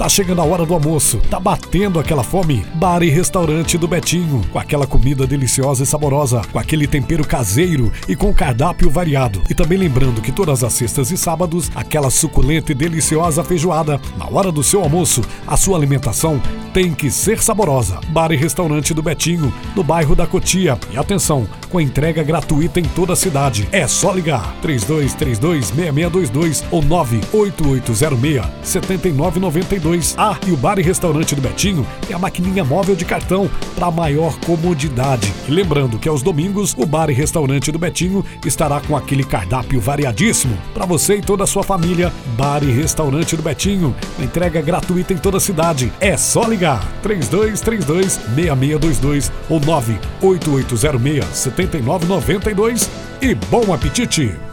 Tá chegando a hora do almoço, tá batendo aquela fome? Bar e restaurante do Betinho, com aquela comida deliciosa e saborosa, com aquele tempero caseiro e com cardápio variado. E também lembrando que todas as sextas e sábados, aquela suculenta e deliciosa feijoada. Na hora do seu almoço, a sua alimentação tem que ser saborosa. Bar e restaurante do Betinho, no bairro da Cotia. E atenção, com entrega gratuita em toda a cidade. É só ligar 3232 6622 ou 98806 7992 ah, e o bar e restaurante do Betinho tem a maquininha móvel de cartão para maior comodidade. E lembrando que aos domingos o bar e restaurante do Betinho estará com aquele cardápio variadíssimo para você e toda a sua família. Bar e restaurante do Betinho, entrega gratuita em toda a cidade. É só ligar 3232 6622 ou 98806 7992 e bom apetite!